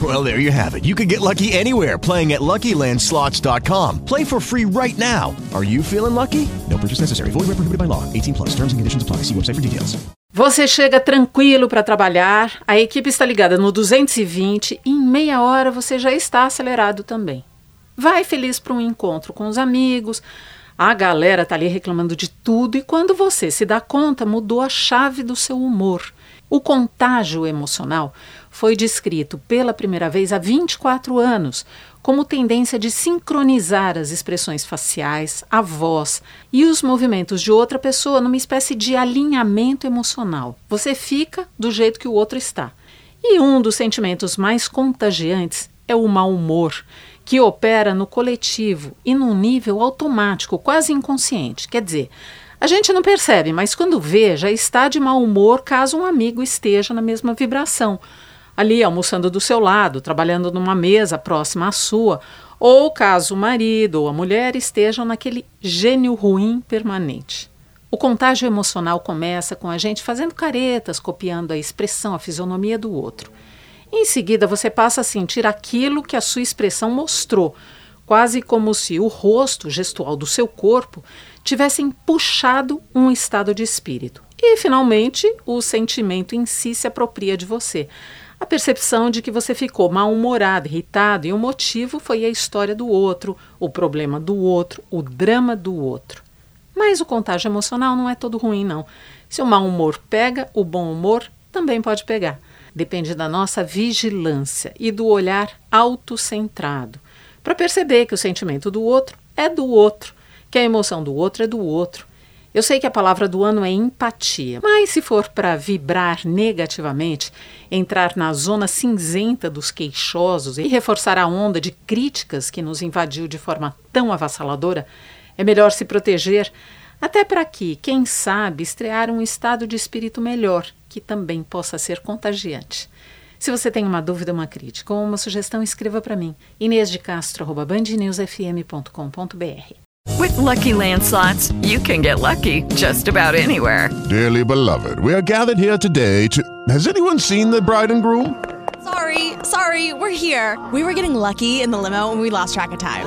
Well, there you have it. You can get lucky anywhere playing at LuckyLandSlots.com. Play for free right now. Are you feeling lucky? No purchase necessary. Void where prohibited by law. 18 plus. Terms and conditions apply. See website for details. Você chega tranquilo para trabalhar, a equipe está ligada no 220 e em meia hora você já está acelerado também. Vai feliz para um encontro com os amigos, a galera tá ali reclamando de tudo e quando você se dá conta, mudou a chave do seu humor. O contágio emocional foi descrito pela primeira vez há 24 anos como tendência de sincronizar as expressões faciais, a voz e os movimentos de outra pessoa numa espécie de alinhamento emocional. Você fica do jeito que o outro está. E um dos sentimentos mais contagiantes é o mau humor, que opera no coletivo e num nível automático, quase inconsciente. Quer dizer, a gente não percebe, mas quando vê, já está de mau humor caso um amigo esteja na mesma vibração ali almoçando do seu lado, trabalhando numa mesa próxima à sua, ou caso o marido ou a mulher estejam naquele gênio ruim permanente. O contágio emocional começa com a gente fazendo caretas, copiando a expressão, a fisionomia do outro. Em seguida, você passa a sentir aquilo que a sua expressão mostrou, quase como se o rosto gestual do seu corpo tivessem puxado um estado de espírito. E, finalmente, o sentimento em si se apropria de você a percepção de que você ficou mal-humorado, irritado e o motivo foi a história do outro, o problema do outro, o drama do outro. Mas o contágio emocional não é todo ruim, não. Se o mau humor pega, o bom humor também pode pegar. Depende da nossa vigilância e do olhar autocentrado para perceber que o sentimento do outro é do outro, que a emoção do outro é do outro. Eu sei que a palavra do ano é empatia, mas se for para vibrar negativamente, entrar na zona cinzenta dos queixosos e reforçar a onda de críticas que nos invadiu de forma tão avassaladora, é melhor se proteger, até para que, quem sabe, estrear um estado de espírito melhor, que também possa ser contagiante. Se você tem uma dúvida, uma crítica ou uma sugestão, escreva para mim. inêsdecastro.bandnewsfm.com.br With Lucky Land slots, you can get lucky just about anywhere. Dearly beloved, we are gathered here today to. Has anyone seen the bride and groom? Sorry, sorry, we're here. We were getting lucky in the limo and we lost track of time.